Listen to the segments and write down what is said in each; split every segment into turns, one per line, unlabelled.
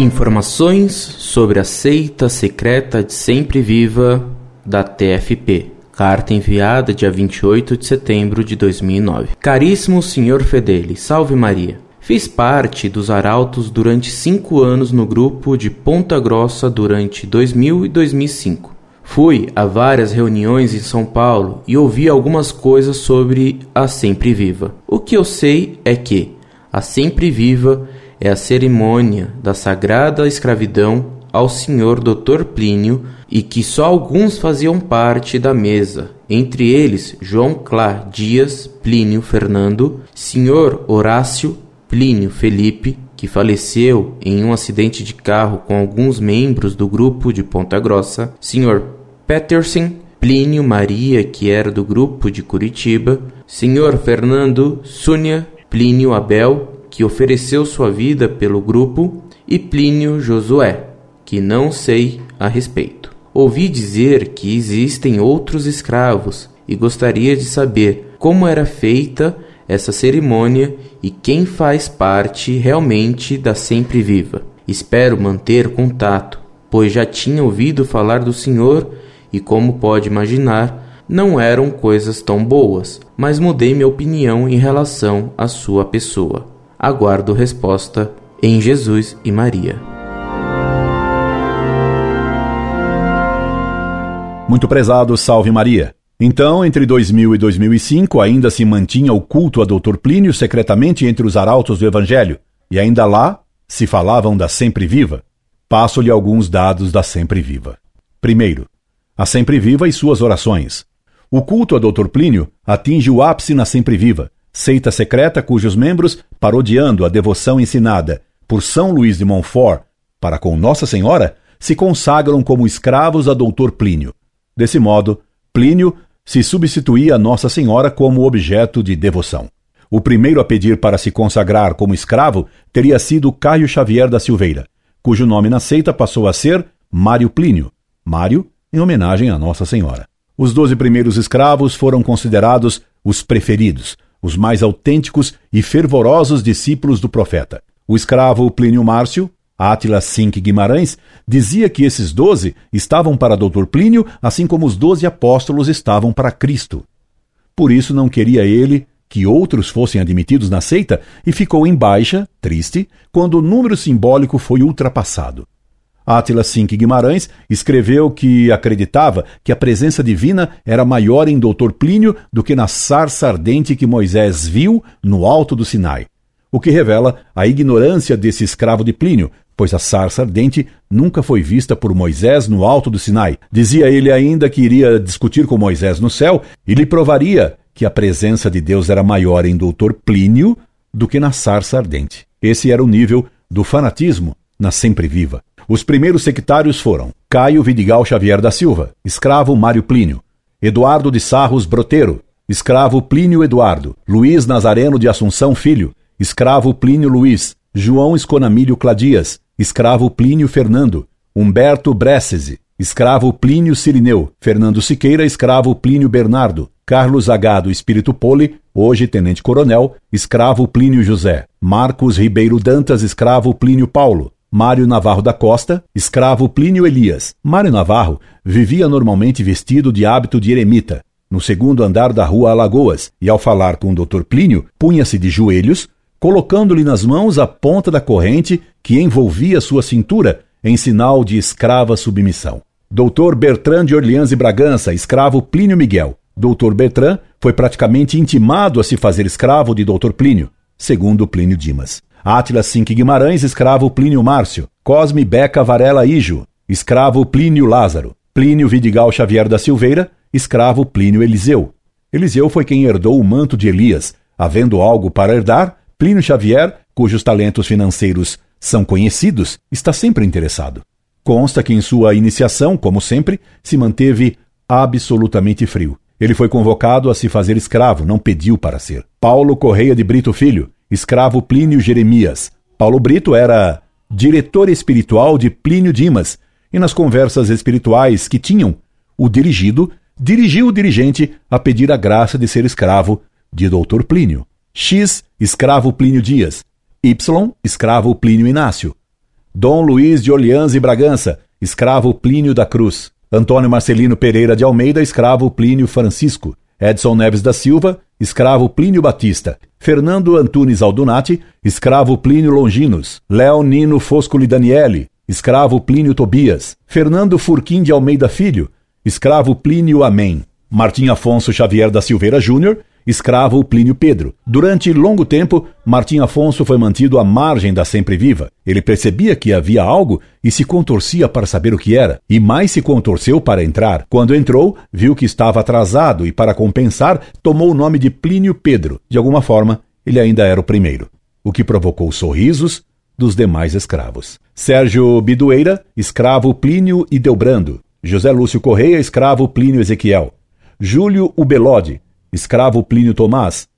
Informações sobre a seita secreta de Sempre Viva da TFP. Carta enviada dia 28 de setembro de 2009. Caríssimo Senhor Fedeli, salve Maria. Fiz parte dos Arautos durante cinco anos no grupo de Ponta Grossa durante 2000 e 2005. Fui a várias reuniões em São Paulo e ouvi algumas coisas sobre a Sempre Viva. O que eu sei é que a Sempre Viva é a cerimônia da sagrada escravidão ao senhor Dr. Plínio e que só alguns faziam parte da mesa, entre eles João Clá Dias, Plínio Fernando, senhor Horácio Plínio Felipe, que faleceu em um acidente de carro com alguns membros do grupo de Ponta Grossa, senhor Peterson, Plínio Maria, que era do grupo de Curitiba, senhor Fernando Súnia, Plínio Abel, que ofereceu sua vida pelo grupo, e Plínio Josué, que não sei a respeito. Ouvi dizer que existem outros escravos e gostaria de saber como era feita essa cerimônia e quem faz parte realmente da Sempre Viva. Espero manter contato, pois já tinha ouvido falar do Senhor e, como pode imaginar, não eram coisas tão boas, mas mudei minha opinião em relação à sua pessoa. Aguardo resposta em Jesus e Maria.
Muito prezado, salve Maria. Então, entre 2000 e 2005, ainda se mantinha o culto a Dr. Plínio secretamente entre os arautos do Evangelho, e ainda lá se falavam da Sempre Viva. Passo-lhe alguns dados da Sempre Viva. Primeiro, a Sempre Viva e suas orações. O culto a Dr. Plínio atinge o ápice na Sempre Viva, seita secreta cujos membros, parodiando a devoção ensinada por São Luís de Montfort para com Nossa Senhora, se consagram como escravos a Doutor Plínio. Desse modo, Plínio se substituía a Nossa Senhora como objeto de devoção. O primeiro a pedir para se consagrar como escravo teria sido Caio Xavier da Silveira, cujo nome na seita passou a ser Mário Plínio, Mário em homenagem a Nossa Senhora. Os doze primeiros escravos foram considerados os preferidos, os mais autênticos e fervorosos discípulos do profeta. O escravo Plínio Márcio, Átila Cinque Guimarães, dizia que esses doze estavam para Dr. Plínio, assim como os doze apóstolos estavam para Cristo. Por isso não queria ele que outros fossem admitidos na seita e ficou em baixa, triste, quando o número simbólico foi ultrapassado. Átila Cinque Guimarães escreveu que acreditava que a presença divina era maior em Doutor Plínio do que na sarça ardente que Moisés viu no alto do Sinai, o que revela a ignorância desse escravo de Plínio, pois a sarça ardente nunca foi vista por Moisés no alto do Sinai. Dizia ele ainda que iria discutir com Moisés no céu e lhe provaria que a presença de Deus era maior em Doutor Plínio do que na sarça ardente. Esse era o nível do fanatismo na sempre viva. Os primeiros sectários foram Caio Vidigal Xavier da Silva, escravo Mário Plínio, Eduardo de Sarros Broteiro, escravo Plínio Eduardo, Luiz Nazareno de Assunção Filho, escravo Plínio Luiz, João Esconamílio Cladias, escravo Plínio Fernando, Humberto Bressese, escravo Plínio Sirineu, Fernando Siqueira, escravo Plínio Bernardo, Carlos Agado Espírito Poli, hoje tenente-coronel, escravo Plínio José, Marcos Ribeiro Dantas, escravo Plínio Paulo, Mário Navarro da Costa, escravo Plínio Elias. Mário Navarro vivia normalmente vestido de hábito de eremita, no segundo andar da rua Alagoas, e ao falar com o Dr. Plínio, punha-se de joelhos, colocando-lhe nas mãos a ponta da corrente que envolvia sua cintura, em sinal de escrava submissão. Dr. Bertrand de Orleans e Bragança, escravo Plínio Miguel. Dr. Bertrand foi praticamente intimado a se fazer escravo de Dr. Plínio, segundo Plínio Dimas. Átila Cinque Guimarães, escravo Plínio Márcio. Cosme Beca Varela Ijo, escravo Plínio Lázaro. Plínio Vidigal Xavier da Silveira, escravo Plínio Eliseu. Eliseu foi quem herdou o manto de Elias. Havendo algo para herdar, Plínio Xavier, cujos talentos financeiros são conhecidos, está sempre interessado. Consta que em sua iniciação, como sempre, se manteve absolutamente frio. Ele foi convocado a se fazer escravo, não pediu para ser. Paulo Correia de Brito Filho, escravo Plínio Jeremias. Paulo Brito era diretor espiritual de Plínio Dimas, e nas conversas espirituais que tinham, o dirigido dirigiu o dirigente a pedir a graça de ser escravo de Doutor Plínio. X, escravo Plínio Dias. Y, escravo Plínio Inácio. Dom Luiz de Orleans e Bragança, escravo Plínio da Cruz. Antônio Marcelino Pereira de Almeida, escravo Plínio Francisco. Edson Neves da Silva, escravo Plínio Batista. Fernando Antunes Aldunati, escravo Plínio Longinos. Leonino Foscoli Daniele, escravo Plínio Tobias. Fernando Furquim de Almeida Filho, escravo Plínio Amém. Martim Afonso Xavier da Silveira Júnior, escravo Plínio Pedro. Durante longo tempo, Martim Afonso foi mantido à margem da Sempre Viva. Ele percebia que havia algo e se contorcia para saber o que era, e mais se contorceu para entrar. Quando entrou, viu que estava atrasado e, para compensar, tomou o nome de Plínio Pedro. De alguma forma, ele ainda era o primeiro, o que provocou sorrisos dos demais escravos. Sérgio Bidueira, escravo Plínio e Delbrando. José Lúcio Correia, escravo Plínio Ezequiel. Júlio Ubelode, escravo Plínio Tomás,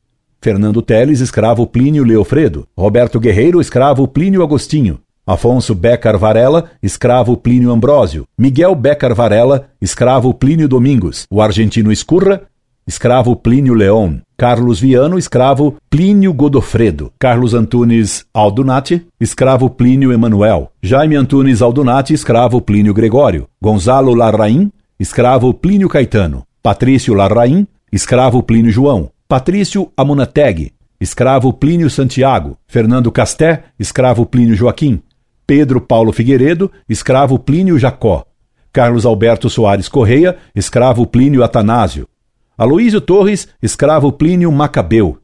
Fernando Teles, escravo Plínio Leofredo, Roberto Guerreiro, escravo Plínio Agostinho, Afonso Becar Varela, escravo Plínio Ambrósio, Miguel Becar Varela, escravo Plínio Domingos, o argentino Escurra, escravo Plínio Leon, Carlos Viano, escravo Plínio Godofredo, Carlos Antunes Aldunati, escravo Plínio Emanuel, Jaime Antunes Aldunati, escravo Plínio Gregório, Gonzalo Larraim, escravo Plínio Caetano, Patrício Larraim, escravo Plínio João, Patrício Amunateg, escravo Plínio Santiago, Fernando Casté, escravo Plínio Joaquim, Pedro Paulo Figueiredo, escravo Plínio Jacó, Carlos Alberto Soares Correia, escravo Plínio Atanásio, Aloísio Torres, escravo Plínio Macabeu,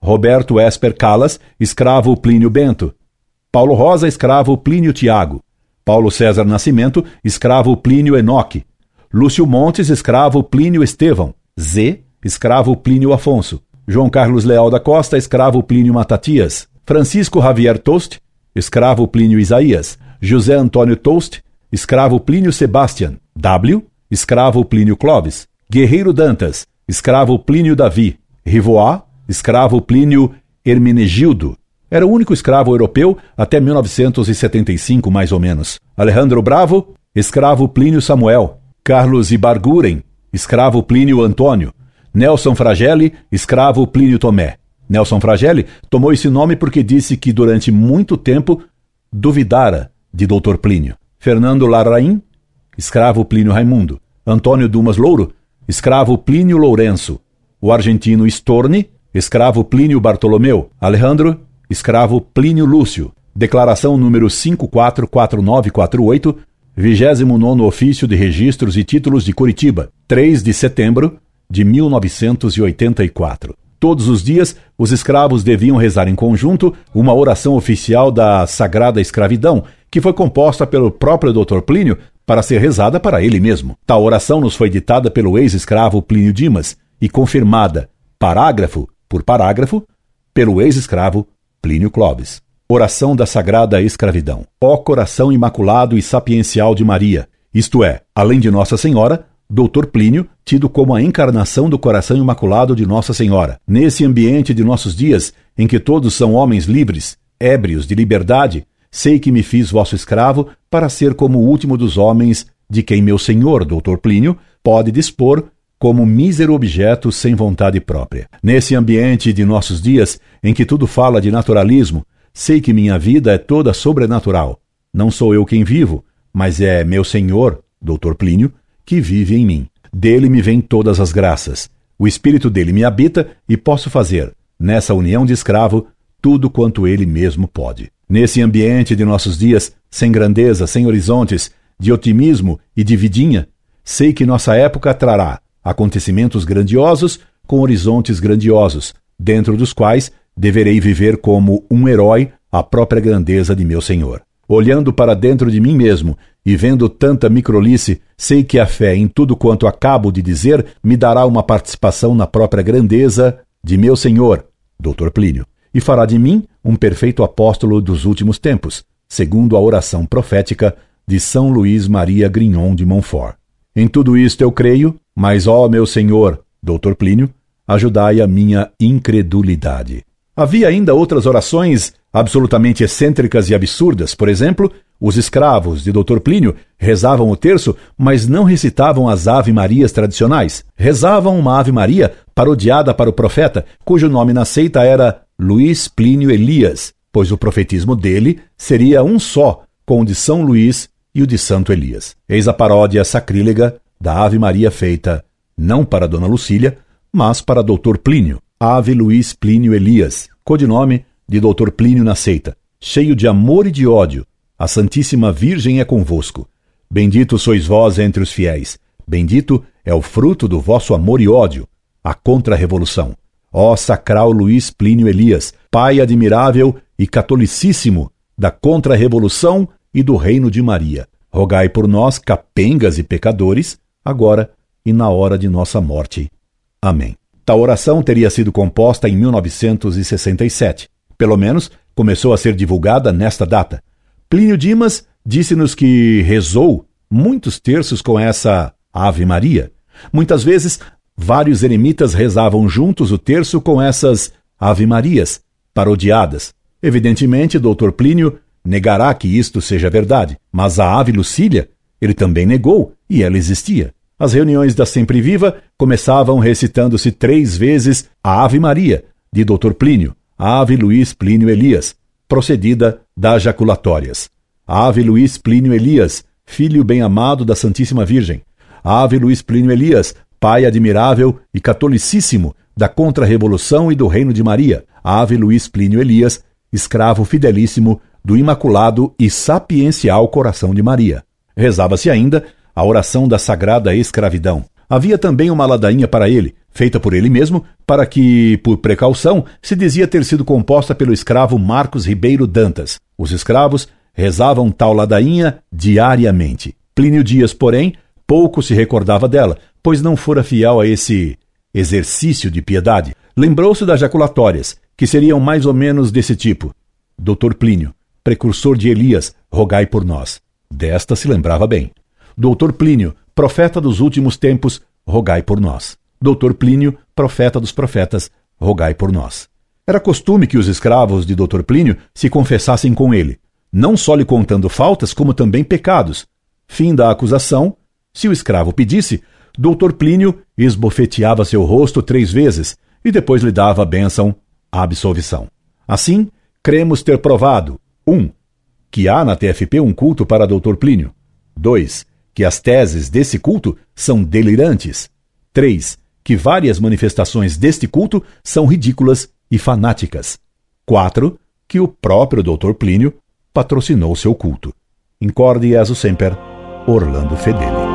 Roberto Esper Calas, escravo Plínio Bento, Paulo Rosa, escravo Plínio Tiago, Paulo César Nascimento, escravo Plínio Enoque, Lúcio Montes, escravo Plínio Estevão, Z, escravo Plínio Afonso. João Carlos Leal da Costa, escravo Plínio Matatias. Francisco Javier Tost, escravo Plínio Isaías. José Antônio Tost, escravo Plínio Sebastian. W, escravo Plínio Clovis. Guerreiro Dantas, escravo Plínio Davi. Rivoá, escravo Plínio Hermenegildo. Era o único escravo europeu até 1975, mais ou menos. Alejandro Bravo, escravo Plínio Samuel. Carlos Ibarguren, escravo Plínio Antônio. Nelson Fragelli, escravo Plínio Tomé. Nelson Fragelli tomou esse nome porque disse que durante muito tempo duvidara de Dr. Plínio. Fernando Larraim, escravo Plínio Raimundo. Antônio Dumas Louro, escravo Plínio Lourenço. O argentino Storni, escravo Plínio Bartolomeu. Alejandro, escravo Plínio Lúcio. Declaração número 544948 29 Ofício de Registros e Títulos de Curitiba, 3 de setembro de 1984. Todos os dias, os escravos deviam rezar em conjunto uma oração oficial da Sagrada Escravidão, que foi composta pelo próprio Dr. Plínio para ser rezada para ele mesmo. Tal oração nos foi ditada pelo ex-escravo Plínio Dimas e confirmada, parágrafo por parágrafo, pelo ex-escravo Plínio Clovis. Oração da Sagrada Escravidão. Ó coração imaculado e sapiencial de Maria, isto é, além de Nossa Senhora, Doutor Plínio, tido como a encarnação do coração imaculado de Nossa Senhora. Nesse ambiente de nossos dias, em que todos são homens livres, ébrios de liberdade, sei que me fiz vosso escravo para ser como o último dos homens de quem meu senhor, Doutor Plínio, pode dispor como mísero objeto sem vontade própria. Nesse ambiente de nossos dias, em que tudo fala de naturalismo, Sei que minha vida é toda sobrenatural. Não sou eu quem vivo, mas é meu Senhor, Dr. Plínio, que vive em mim. Dele me vêm todas as graças. O espírito dele me habita e posso fazer, nessa união de escravo, tudo quanto ele mesmo pode. Nesse ambiente de nossos dias, sem grandeza, sem horizontes, de otimismo e de vidinha, sei que nossa época trará acontecimentos grandiosos com horizontes grandiosos, dentro dos quais deverei viver como um herói a própria grandeza de meu Senhor. Olhando para dentro de mim mesmo e vendo tanta microlice, sei que a fé em tudo quanto acabo de dizer me dará uma participação na própria grandeza de meu Senhor, Dr. Plínio, e fará de mim um perfeito apóstolo dos últimos tempos, segundo a oração profética de São Luís Maria Grignon de Montfort. Em tudo isto eu creio, mas ó meu Senhor, Dr. Plínio, ajudai a minha incredulidade. Havia ainda outras orações absolutamente excêntricas e absurdas. Por exemplo, os escravos de Dr. Plínio rezavam o terço, mas não recitavam as Ave-Marias tradicionais. Rezavam uma Ave-Maria parodiada para o profeta, cujo nome na seita era Luiz Plínio Elias, pois o profetismo dele seria um só com o de São Luís e o de Santo Elias. Eis a paródia sacrílega da Ave Maria feita não para Dona Lucília, mas para Dr. Plínio, Ave Luís Plínio Elias, codinome de Dr. Plínio na seita, cheio de amor e de ódio. A Santíssima Virgem é convosco. Bendito sois vós entre os fiéis. Bendito é o fruto do vosso amor e ódio, a contra-revolução. Ó sacral Luís Plínio Elias, pai admirável e catolicíssimo da contra-revolução e do reino de Maria. Rogai por nós, capengas e pecadores, agora e na hora de nossa morte. Amém. Tal oração teria sido composta em 1967. Pelo menos começou a ser divulgada nesta data. Plínio Dimas disse-nos que rezou muitos terços com essa Ave Maria. Muitas vezes, vários eremitas rezavam juntos o terço com essas Ave Marias, parodiadas. Evidentemente, Dr. Plínio negará que isto seja verdade, mas a ave Lucília ele também negou e ela existia. As reuniões da Sempre Viva começavam recitando-se três vezes a Ave Maria, de Dr. Plínio, Ave Luís Plínio Elias, procedida das jaculatórias. Ave Luís Plínio Elias, filho bem-amado da Santíssima Virgem. Ave Luís Plínio Elias, pai admirável e catolicíssimo da Contra-Revolução e do Reino de Maria. Ave Luís Plínio Elias, escravo fidelíssimo do Imaculado e Sapiencial Coração de Maria. Rezava-se ainda a oração da Sagrada Escravidão. Havia também uma ladainha para ele, feita por ele mesmo, para que, por precaução, se dizia ter sido composta pelo escravo Marcos Ribeiro Dantas. Os escravos rezavam tal ladainha diariamente. Plínio Dias, porém, pouco se recordava dela, pois não fora fiel a esse exercício de piedade. Lembrou-se das jaculatórias, que seriam mais ou menos desse tipo. Doutor Plínio, precursor de Elias, rogai por nós. Desta se lembrava bem. Doutor Plínio, profeta dos últimos tempos, rogai por nós. Doutor Plínio, profeta dos profetas, rogai por nós. Era costume que os escravos de Doutor Plínio se confessassem com ele, não só lhe contando faltas, como também pecados. Fim da acusação, se o escravo pedisse, Doutor Plínio esbofeteava seu rosto três vezes e depois lhe dava a bênção, a absolvição. Assim, cremos ter provado, 1. Que há na TFP um culto para Dr. Plínio. 2. Que as teses desse culto são delirantes. 3. Que várias manifestações deste culto são ridículas e fanáticas. 4. Que o próprio Dr. Plínio patrocinou seu culto. Incorde e semper, Orlando Fedeli.